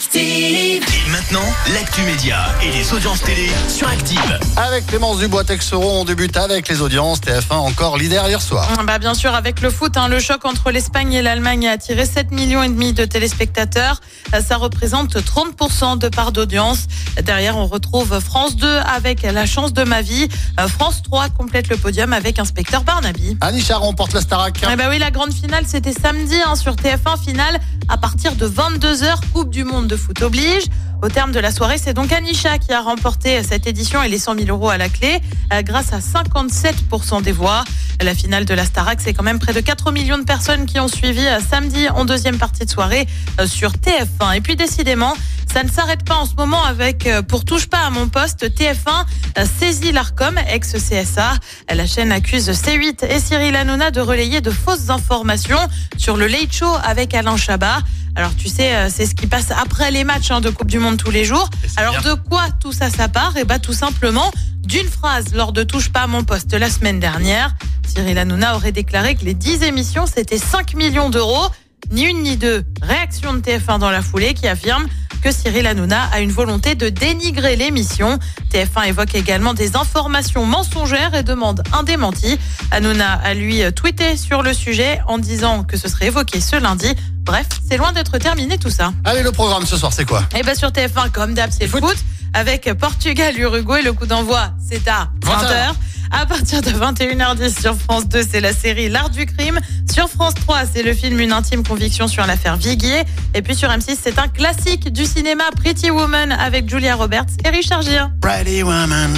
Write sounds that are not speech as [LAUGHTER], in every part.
Active. Et maintenant, l'actu média et les audiences télé sur Active. Avec Clémence Dubois Texeron, on débute avec les audiences. TF1 encore leader hier soir. Bah bien sûr, avec le foot, hein, le choc entre l'Espagne et l'Allemagne a attiré 7 millions et demi de téléspectateurs. Ça représente 30% de part d'audience. Derrière, on retrouve France 2 avec La chance de ma vie. Euh, France 3 complète le podium avec Inspecteur Barnaby. Annie Charon porte la Starac. Eh bah oui, la grande finale, c'était samedi hein, sur TF1 finale à partir de 22h, Coupe du Monde de foot oblige. Au terme de la soirée, c'est donc Anisha qui a remporté cette édition et les 100 000 euros à la clé euh, grâce à 57% des voix. La finale de la Starac, c'est quand même près de 4 millions de personnes qui ont suivi euh, samedi en deuxième partie de soirée euh, sur TF1. Et puis décidément, ça ne s'arrête pas en ce moment avec Pour touche pas à mon poste, TF1 euh, saisit l'ARCOM, ex-CSA. La chaîne accuse C8 et Cyril Hanouna de relayer de fausses informations sur le Late Show avec Alain Chabat. Alors tu sais, euh, c'est ce qui passe après les matchs hein, de Coupe du Monde tous les jours. Alors de quoi tout ça, ça part? Et bah tout simplement d'une phrase lors de Touche pas à mon poste la semaine dernière. Cyril Hanouna aurait déclaré que les 10 émissions, c'était 5 millions d'euros. Ni une ni deux. Réaction de TF1 dans la foulée qui affirme que Cyril Hanouna a une volonté de dénigrer l'émission. TF1 évoque également des informations mensongères et demande un démenti. Hanouna a lui tweeté sur le sujet en disant que ce serait évoqué ce lundi. Bref, c'est loin d'être terminé tout ça. Allez, le programme ce soir, c'est quoi? Et bien sur TF1, comme d'hab, c'est le foot. Avec Portugal, Uruguay, le coup d'envoi, c'est à 20h. À partir de 21h10 sur France 2, c'est la série L'Art du crime. Sur France 3, c'est le film Une intime conviction sur l'affaire Viguier. Et puis sur M6, c'est un classique du cinéma Pretty Woman avec Julia Roberts et Richard Gere. Pretty woman.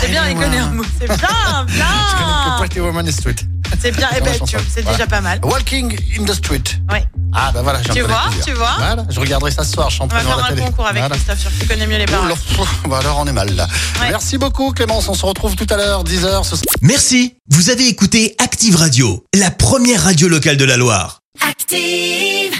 C'est bien, il connaît un mot. C'est bien, [LAUGHS] Je connais que bien. Pretty woman is street. C'est bien, eh ben, tu- c'est déjà pas mal. Walking in the street. Ouais. Ah bah voilà, Tu vois, plaisir. tu vois Voilà, je regarderai ça ce soir, je suis en On va faire la un télé. concours avec Voilà. Christophe, sûr que tu connais mieux les paroles. [LAUGHS] bah alors on est mal là. Ouais. Merci beaucoup Clémence, on se retrouve tout à l'heure, 10h. Ce... Merci, vous avez écouté Active Radio, la première radio locale de la Loire. Active.